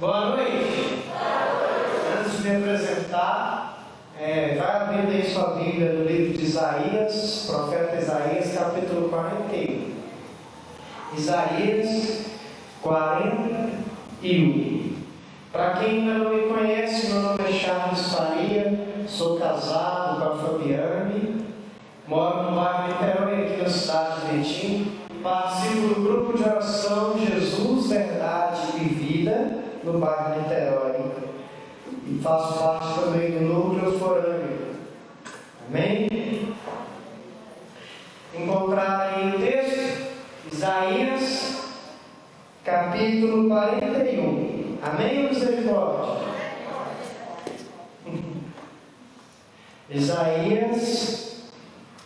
Boa noite. Antes de me apresentar, é, vai abrindo aí sua Bíblia no livro de Isaías, profeta Isaías, capítulo 41. Isaías 41. Para quem ainda não me conhece, meu nome é Charles Faria, sou casado com a Fabiane, moro no bairro Niterói, aqui na cidade de Betim, participo do grupo de oração Jesus, Verdade e Vida no bairro de Niterói. Então. E faço parte também do núcleo forâneo. Amém? Encontrar aí o texto, Isaías, capítulo 41. Amém ou misericórdia? Isaías,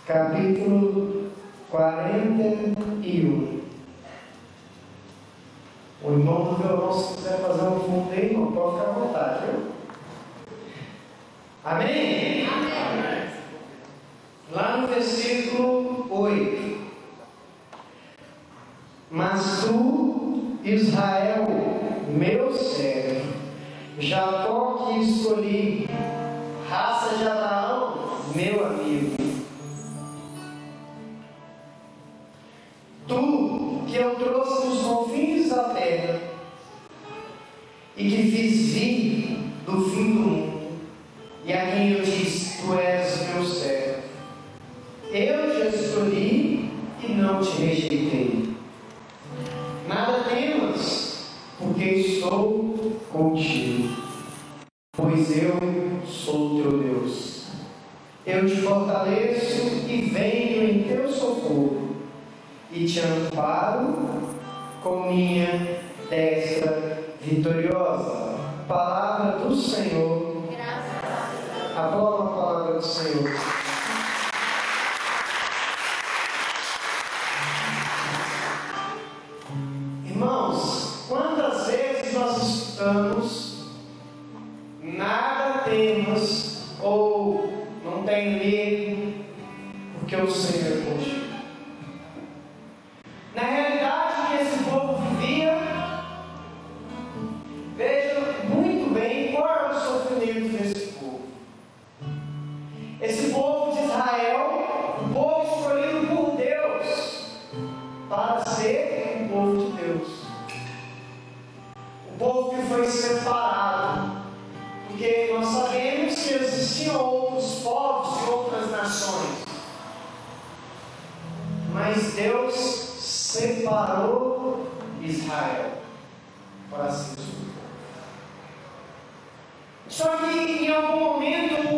capítulo 41. O irmão do violão, se quiser fazer um fundo aí, irmão, pode ficar à vontade, viu? Amém? Amém. Lá no versículo 8. Mas tu, Israel, meu servo, Jacó que escolhi, raça de Abraão, meu amigo. Tu, que eu trouxe os confins da terra e que fiz vir do fim do mundo, e a quem eu disse: Tu és meu servo. Eu te escolhi e não te rejeitei. Nada temas, porque estou contigo. Pois eu sou o teu Deus. Eu te fortaleço e venho em teu socorro e te amparo com minha destra vitoriosa. Palavra do Senhor. Graças a Deus. A palavra do Senhor. Só que em algum momento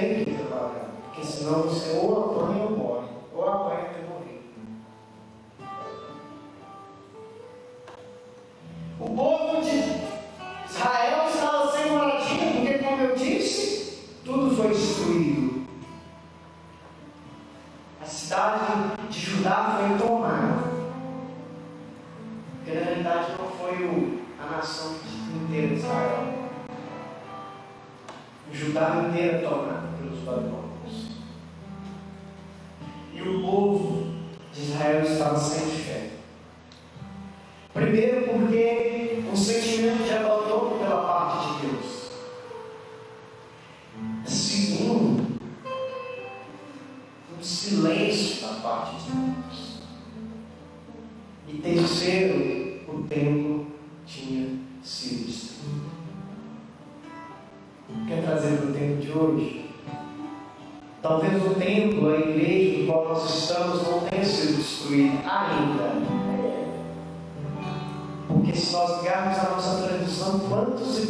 tem que trabalhar, porque senão você ou apanha ou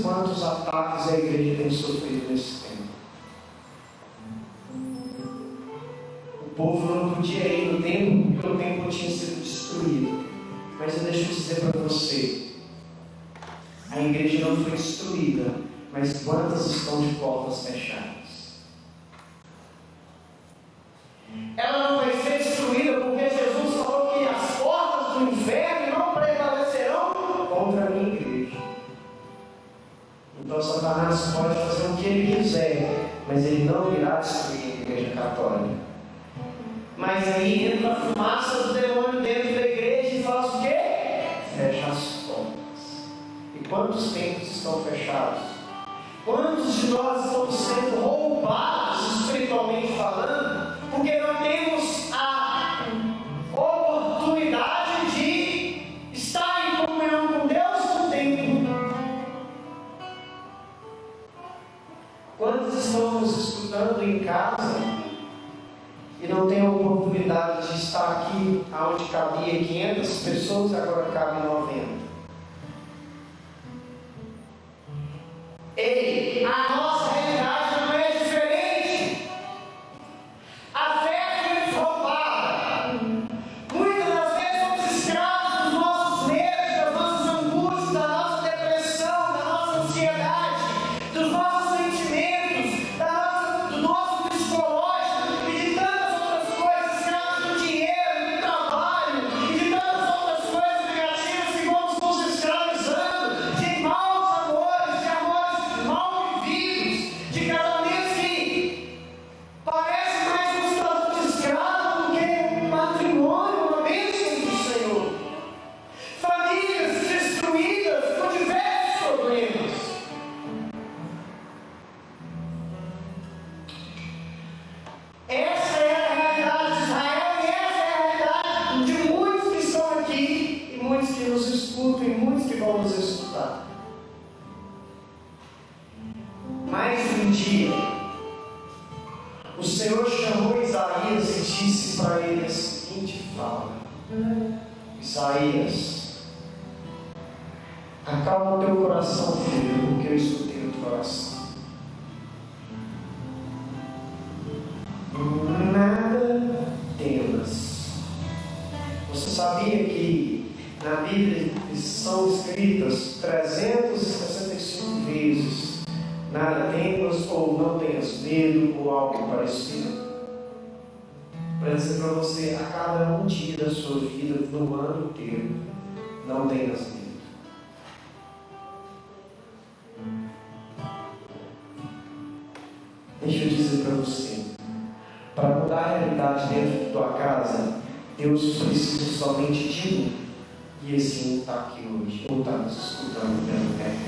quantos ataques a igreja tem sofrido nesse tempo. O povo não podia ir no templo porque o templo tinha sido destruído. Mas eu deixo dizer para você: a igreja não foi destruída, mas quantas estão de portas fechadas? Ela Aí entra a fumaça do demônio dentro da igreja e faz o quê? Fecha as portas. E quantos templos estão fechados? Quantos de nós estamos sendo roubados, espiritualmente falando, porque não temos a oportunidade de estar em comunhão com Deus no tempo. Quantos estão nos escutando em casa? e não tem oportunidade? oportunidade de estar aqui, onde cabia 500 pessoas, agora cabem 90. Ei, a nossa realidade Deixa eu dizer para você: para mudar a realidade dentro da tua casa, Deus precisa somente de mim. E esse um está aqui hoje, ou está nos escutando pela internet.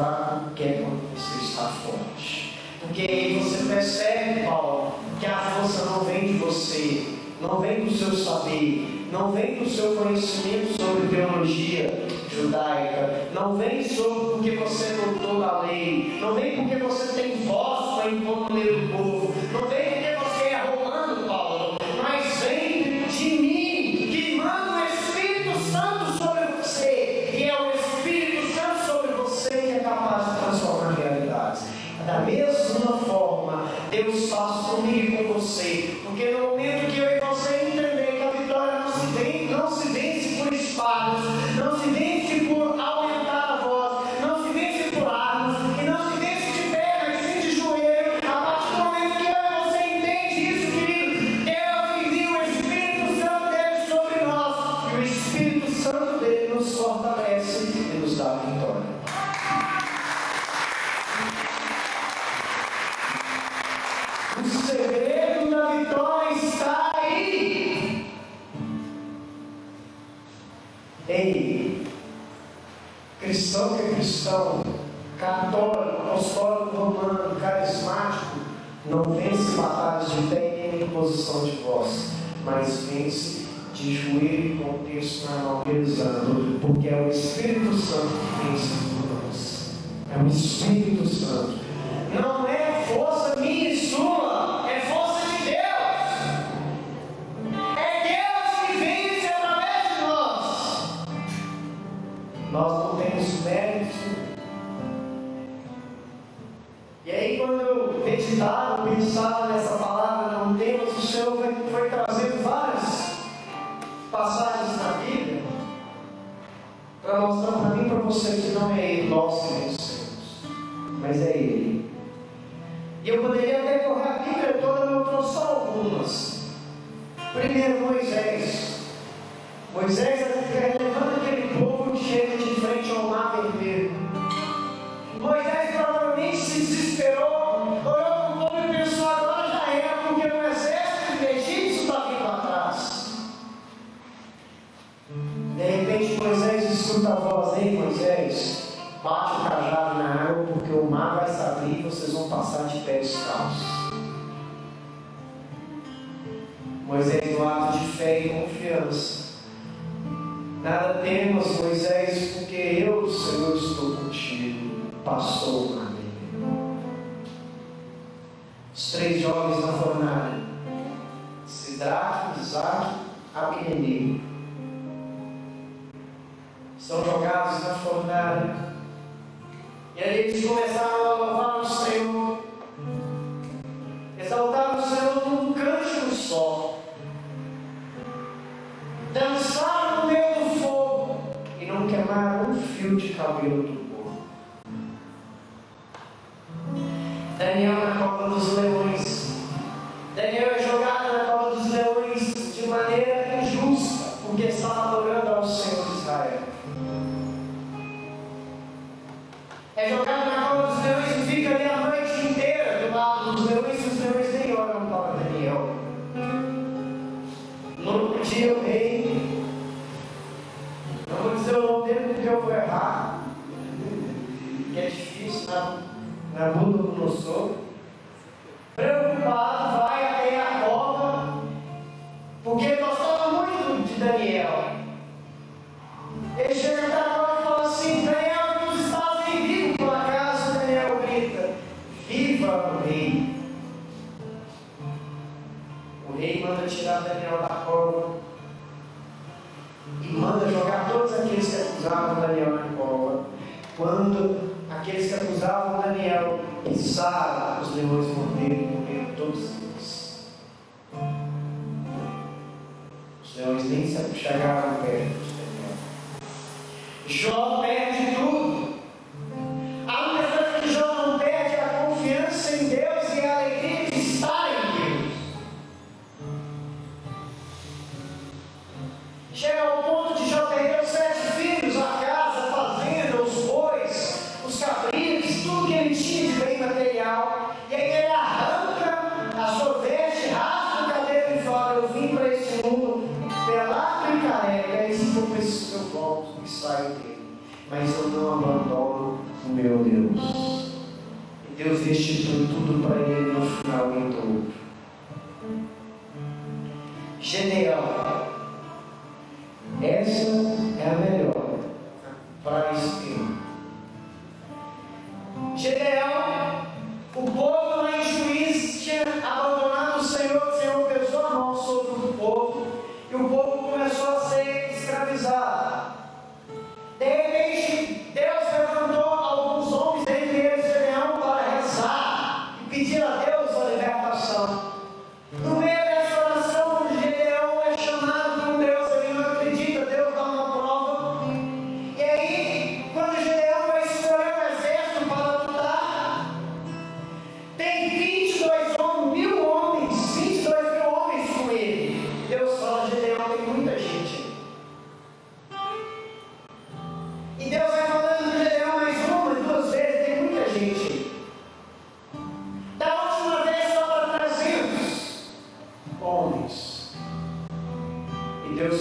fraco é quando você está forte. Porque aí você percebe, Paulo, que a força não vem de você, não vem do seu saber, não vem do seu conhecimento sobre teologia judaica, não vem sobre porque você é lutou da lei, não vem porque você tem voz para impor o povo, não vem Espírito Santo. Não é força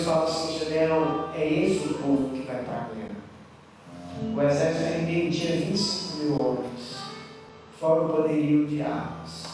fala assim, general, é esse o povo que vai para a guerra. O exército inimigo tinha 25 mil homens, fora o poderio de armas.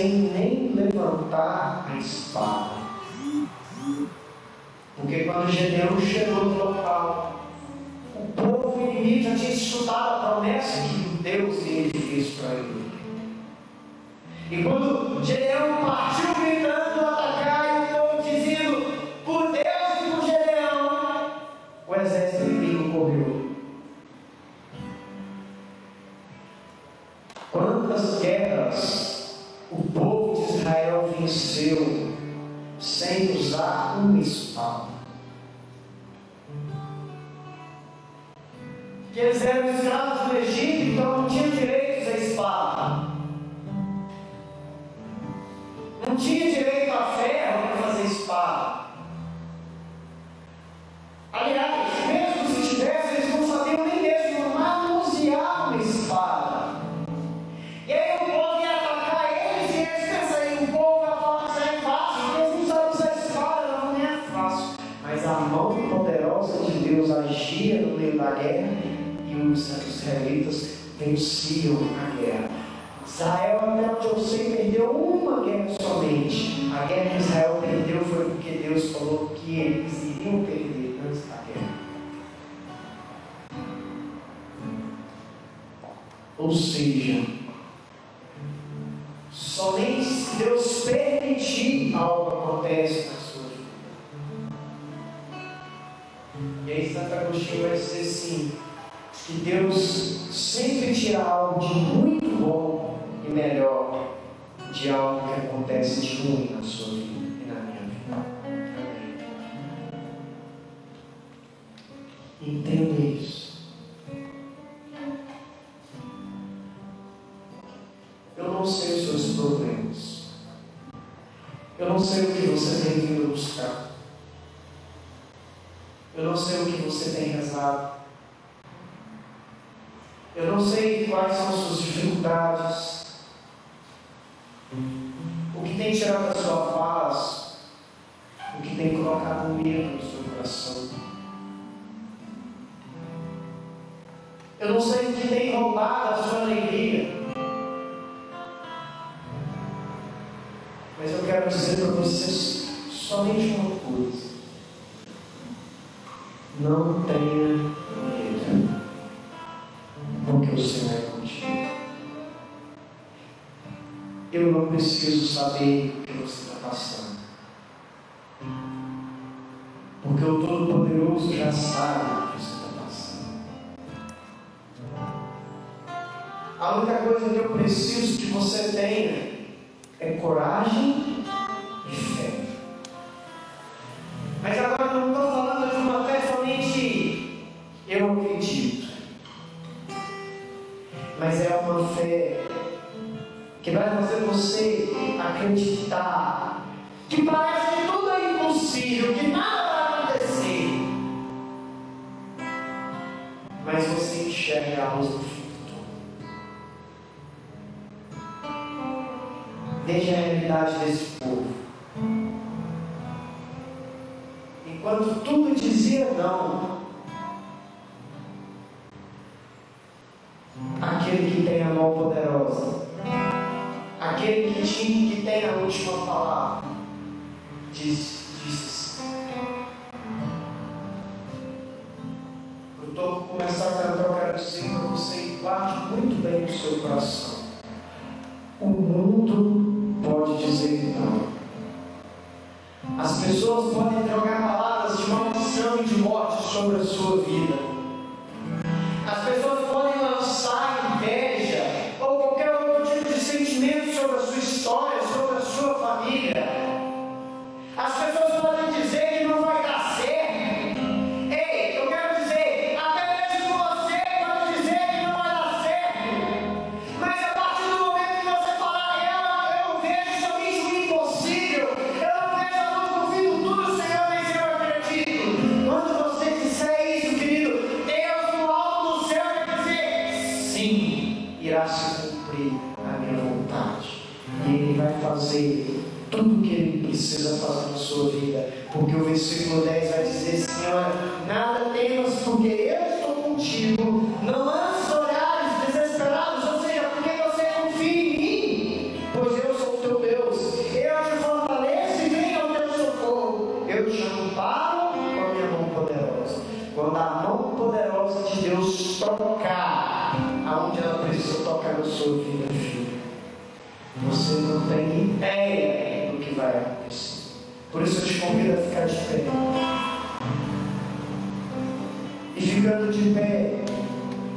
sem nem levantar a espada. Porque quando Gedeão chegou no local, o povo inimigo já tinha escutado a promessa que Deus tinha fez para ele. E quando Gedeão Eu não sei o que tem roubado a sua alegria. Mas eu quero dizer para vocês somente uma coisa. Não tenha medo. Porque o Senhor é contigo. Eu não preciso saber o que você você tem é coragem e fé. Mas agora não estou falando de uma fé somente eu acredito. Mas é uma fé que vai fazer você acreditar que para desse povo. Enquanto tudo dizia não, aquele que tem a mão poderosa, aquele que, tinha, que tem a última palavra, disse, disse assim, Eu estou começando a trocar assim para você e guarde muito bem o seu coração. O mundo As pessoas podem trocar palavras de maldição e de morte sobre a sua vida.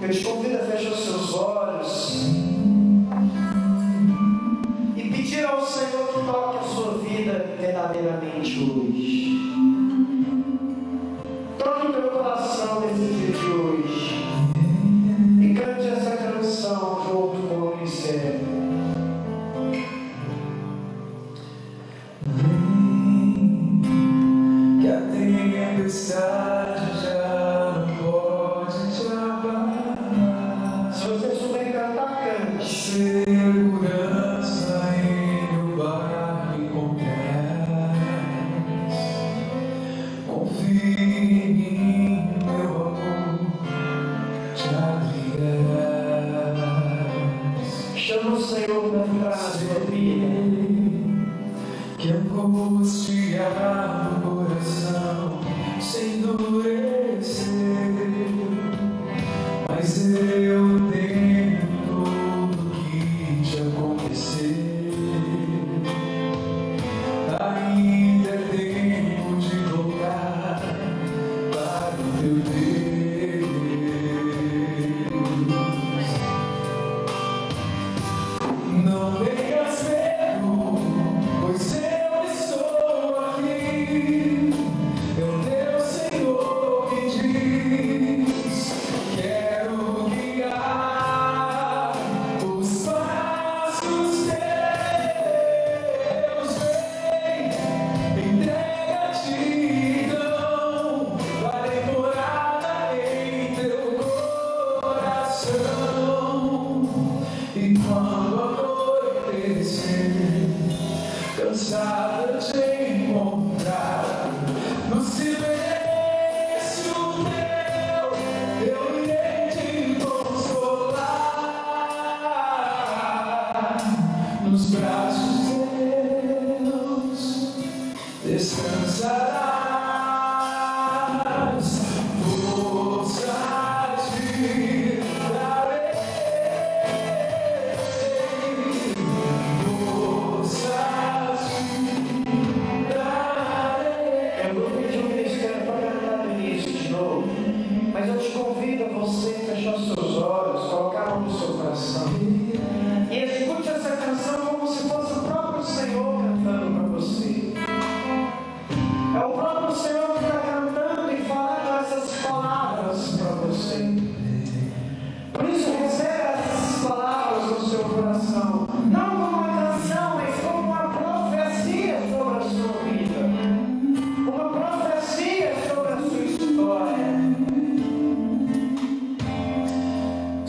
Eu te convido a fechar os seus olhos assim. e pedir ao Senhor que toque a sua vida verdadeiramente hoje.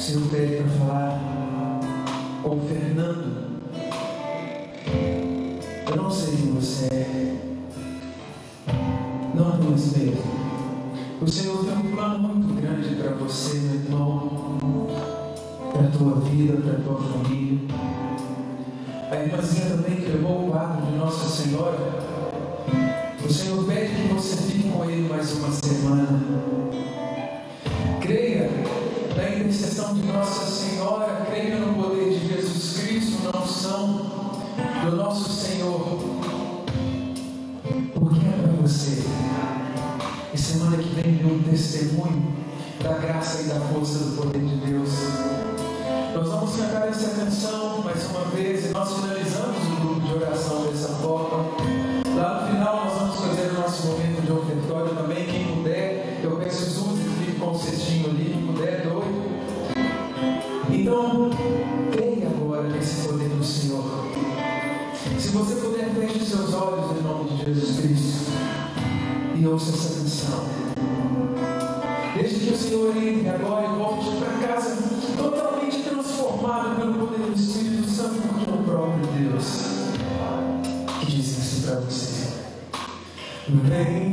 O Senhor pede para falar com o Fernando. Eu não sei quem você é. Não tenho medo. O Senhor tem um plano muito grande para você, meu irmão. Para a tua vida, para a tua família. A irmãzinha também que levou o quadro de Nossa Senhora. O Senhor pede que você fique com Ele mais uma semana. Intercessão de Nossa Senhora, creia no poder de Jesus Cristo, na unção do nosso Senhor. Porque é para você. E semana que vem um testemunho da graça e da força do poder de Deus. Nós vamos cantar essa canção mais uma vez e nós finalizamos o grupo de oração dessa forma. Lá no final e ouça essa canção. Desde que o Senhor entre agora e volte para casa totalmente transformado pelo poder do Espírito Santo, porque é o próprio Deus que diz isso para você. Vem,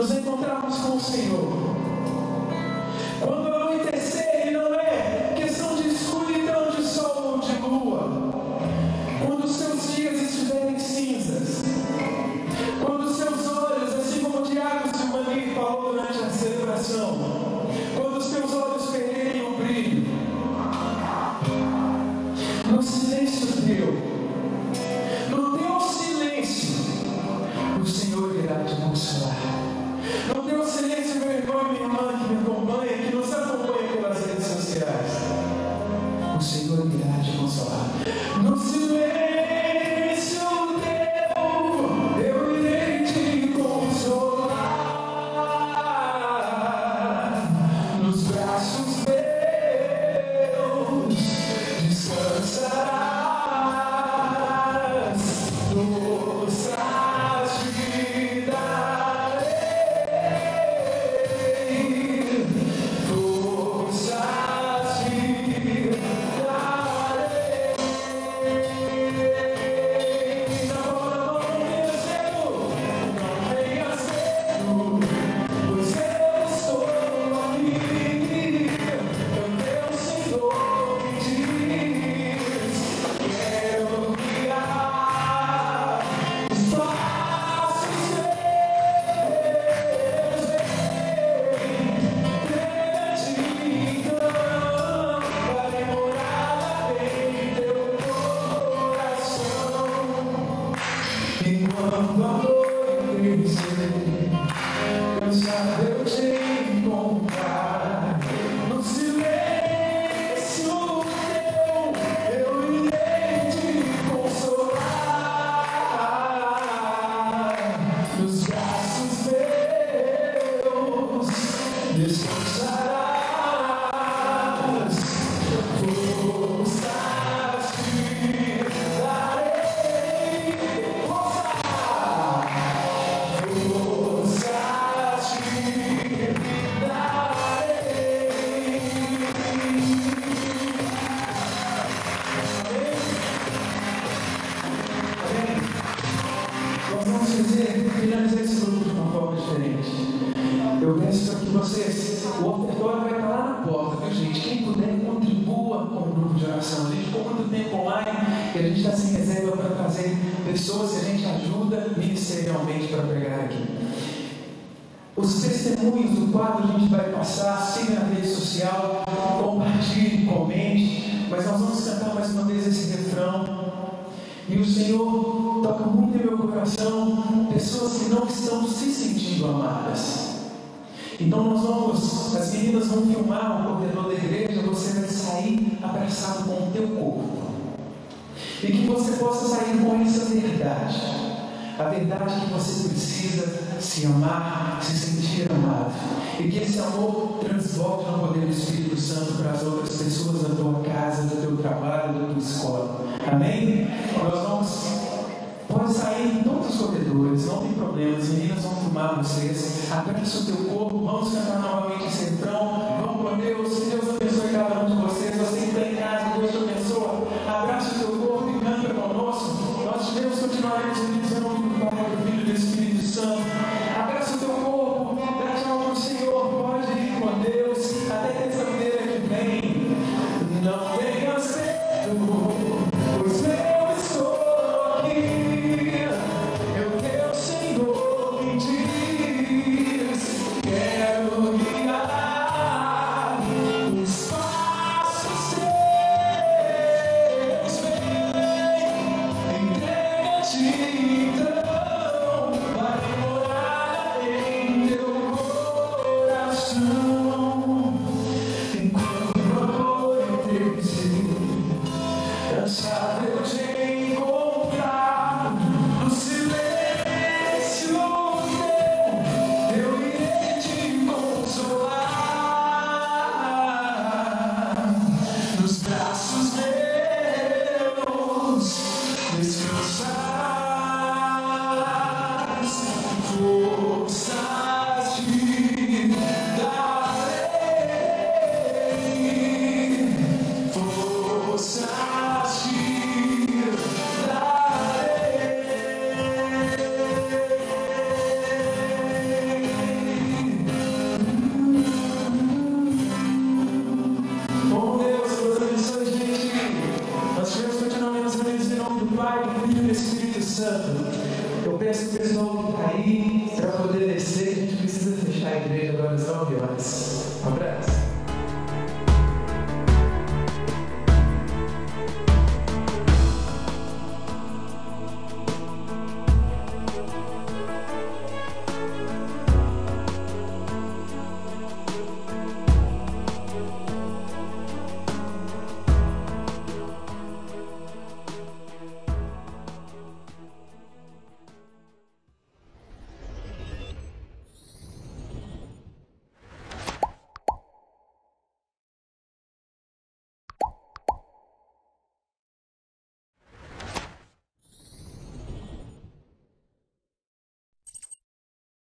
nos encontrarmos com o Senhor. se sentindo amadas. Então nós vamos, as meninas vão filmar o corredor da igreja, você vai sair abraçado com o teu corpo. E que você possa sair com essa verdade. A verdade que você precisa se amar, se sentir amado. E que esse amor transborde no poder do Espírito Santo para as outras pessoas da tua casa, do teu trabalho, da tua escola. Amém? Nós vamos Pode sair em todos os corredores, não tem problema, as meninas vão filmar vocês, Aperte o seu corpo, vamos cantar novamente em centrão, vamos com Deus, que Deus abençoe cada um de